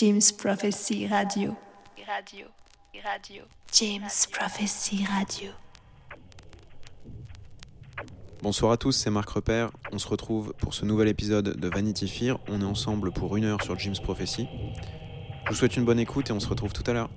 James Prophecy Radio. Radio. Radio. James Prophecy Radio. Bonsoir à tous, c'est Marc Repère. On se retrouve pour ce nouvel épisode de Vanity Fair. On est ensemble pour une heure sur Jim's Prophecy. Je vous souhaite une bonne écoute et on se retrouve tout à l'heure.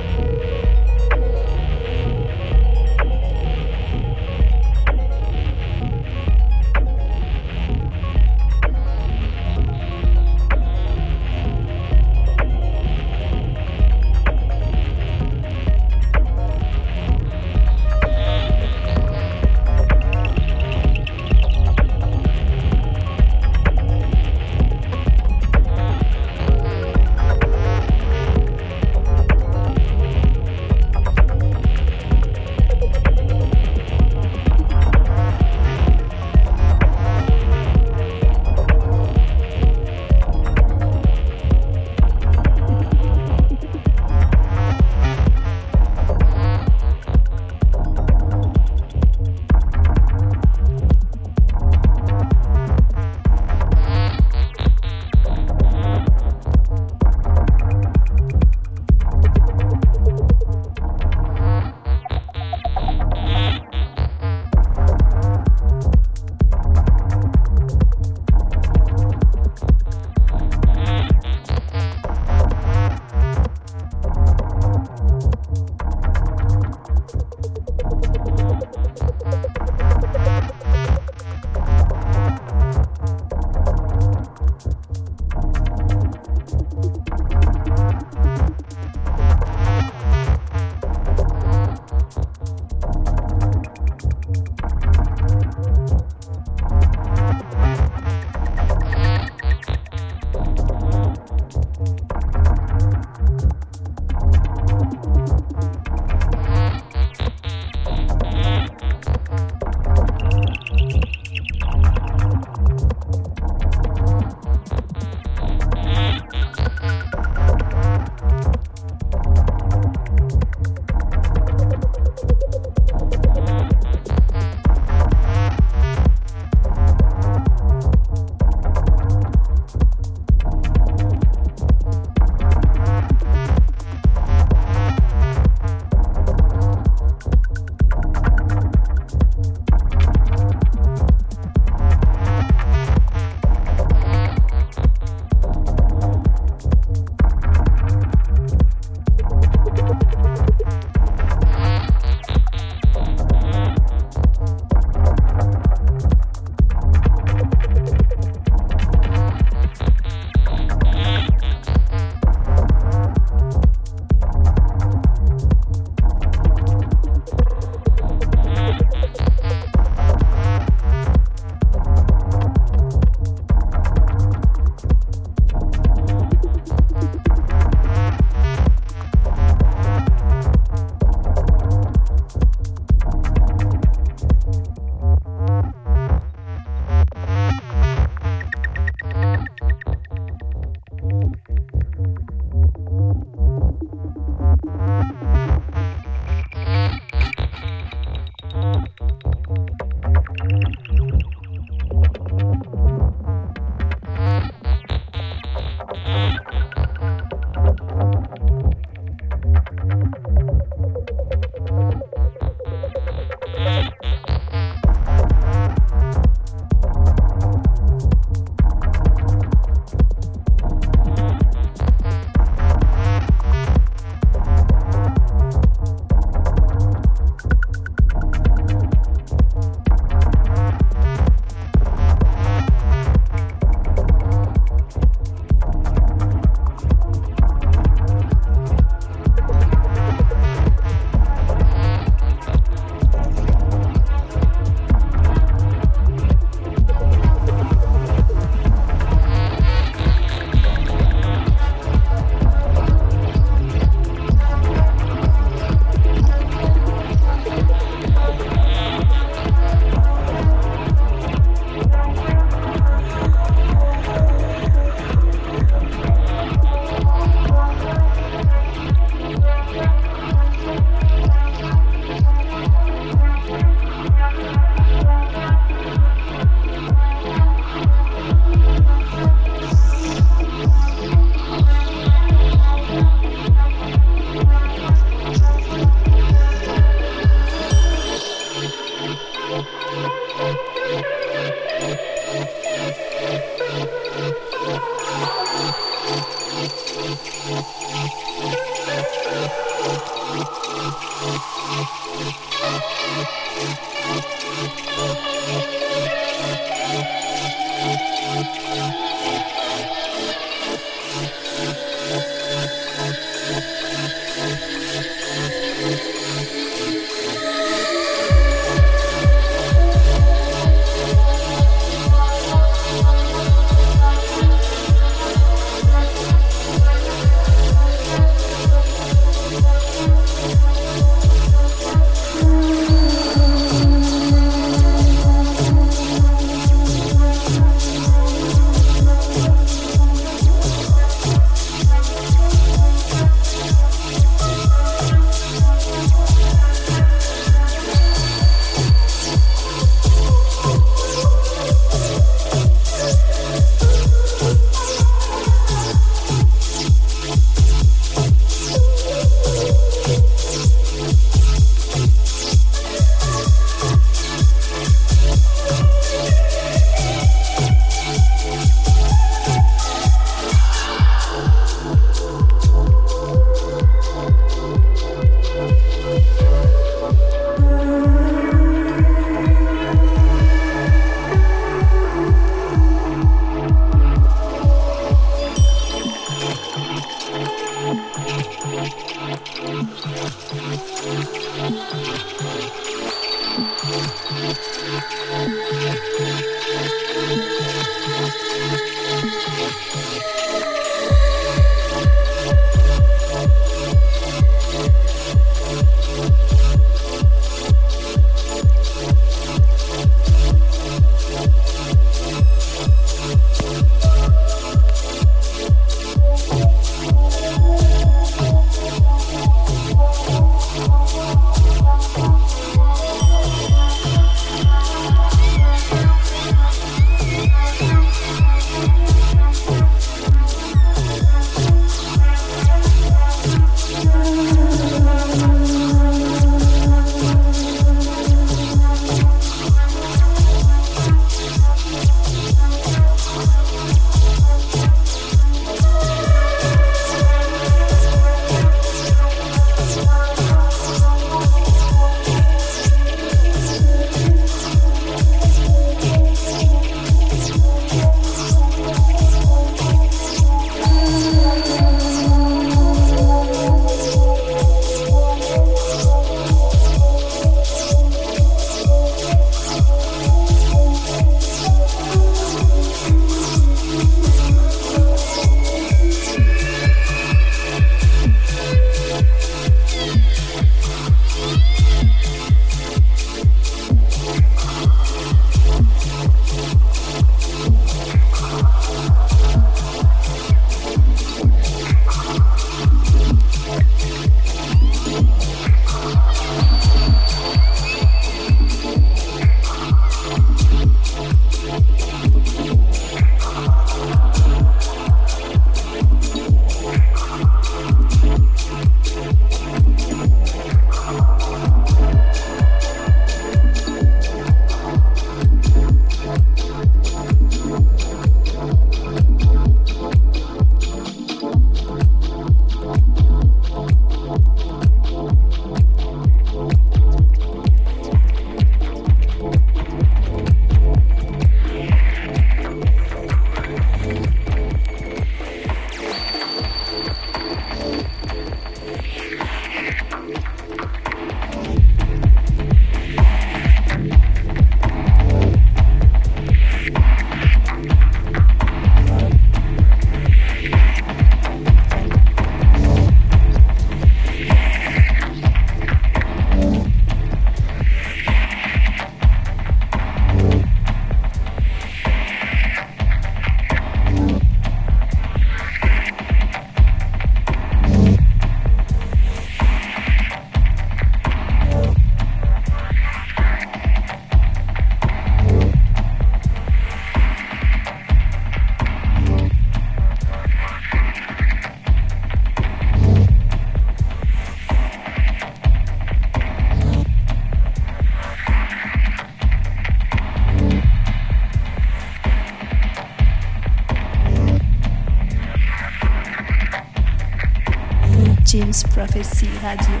James Prophecy Radio.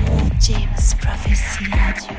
you. James Prophecy Radio.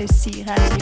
James Prophecy Radio.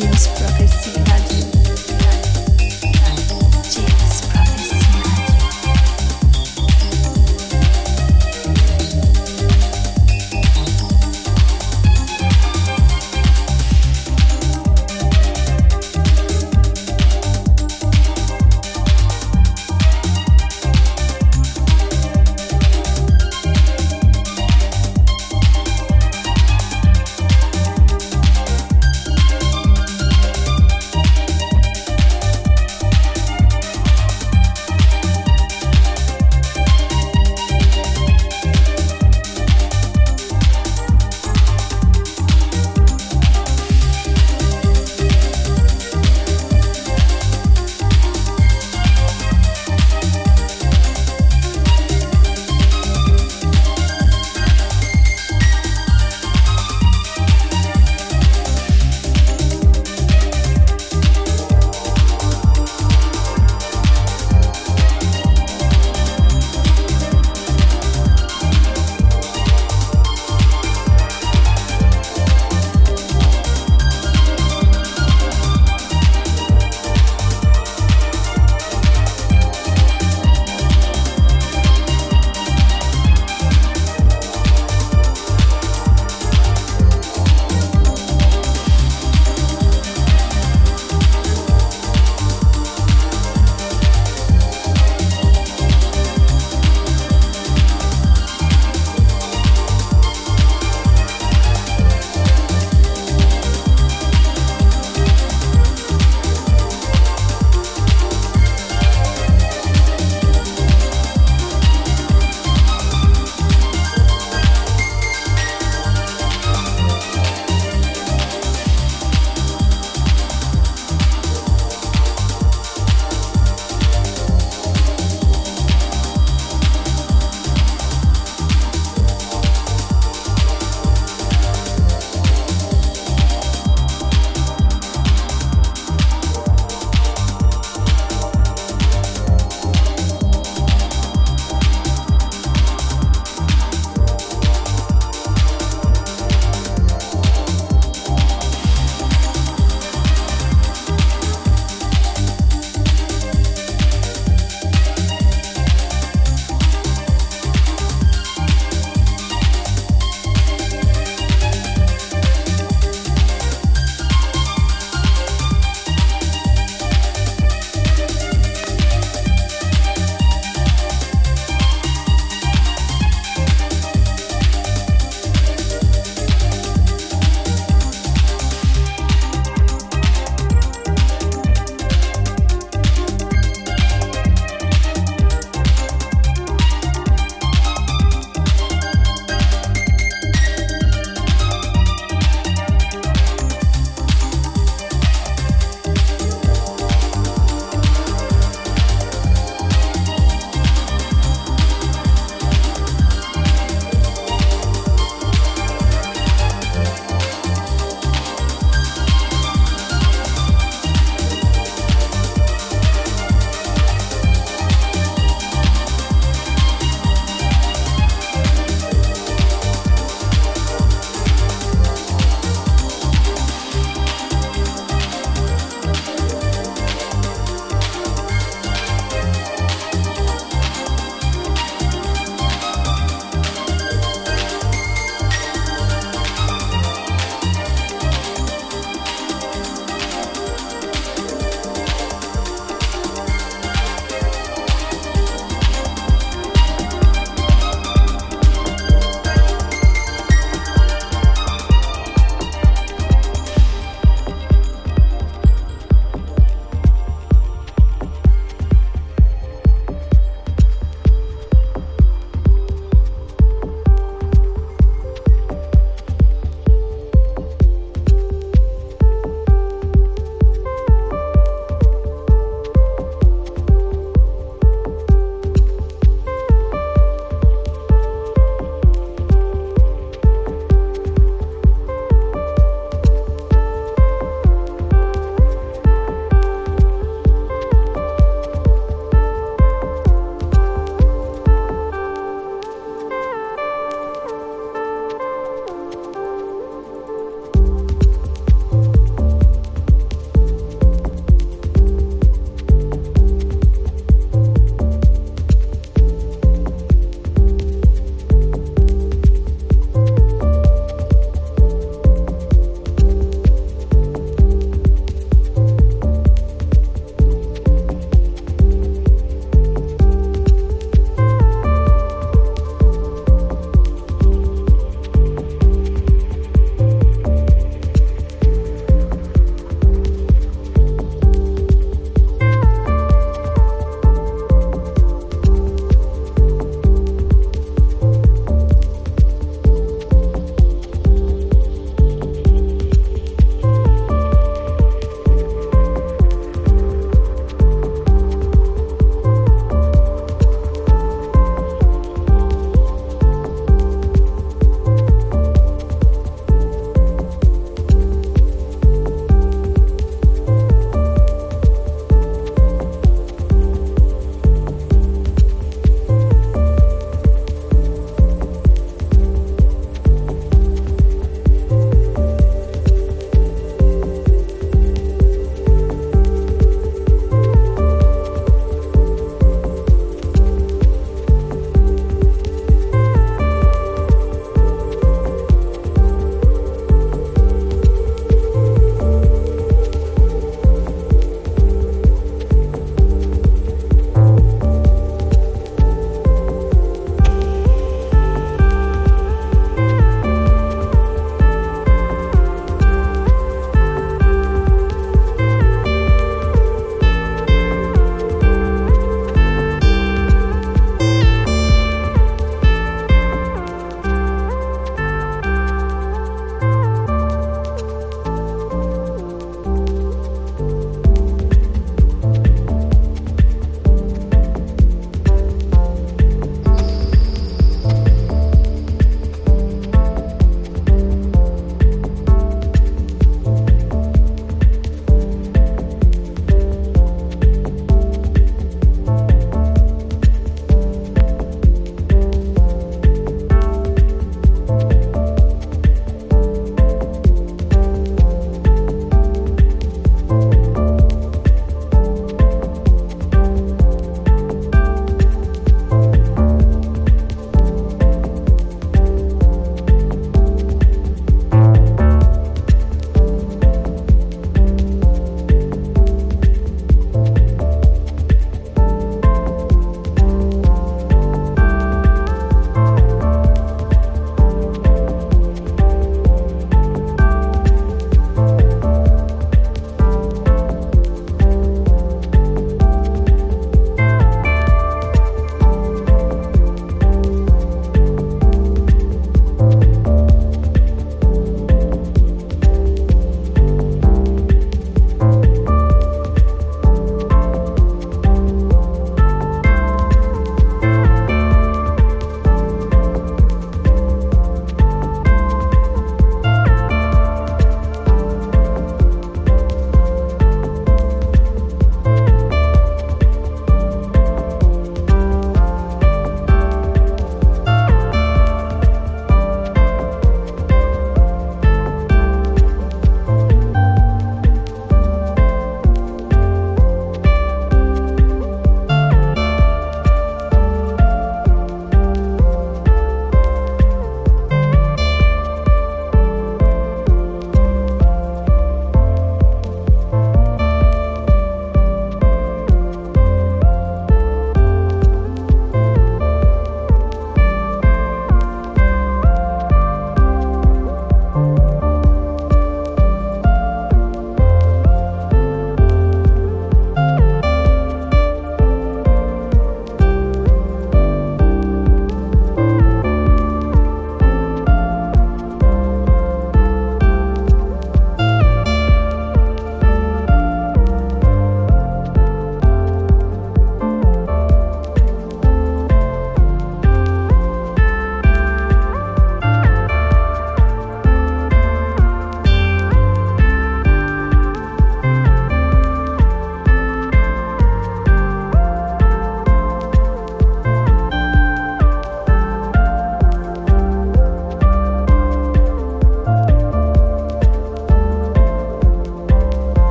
James Prophecy Radio.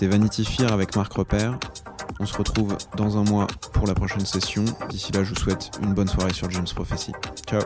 C'était Vanity Fair avec Marc Repère. On se retrouve dans un mois pour la prochaine session. D'ici là, je vous souhaite une bonne soirée sur James Prophecy. Ciao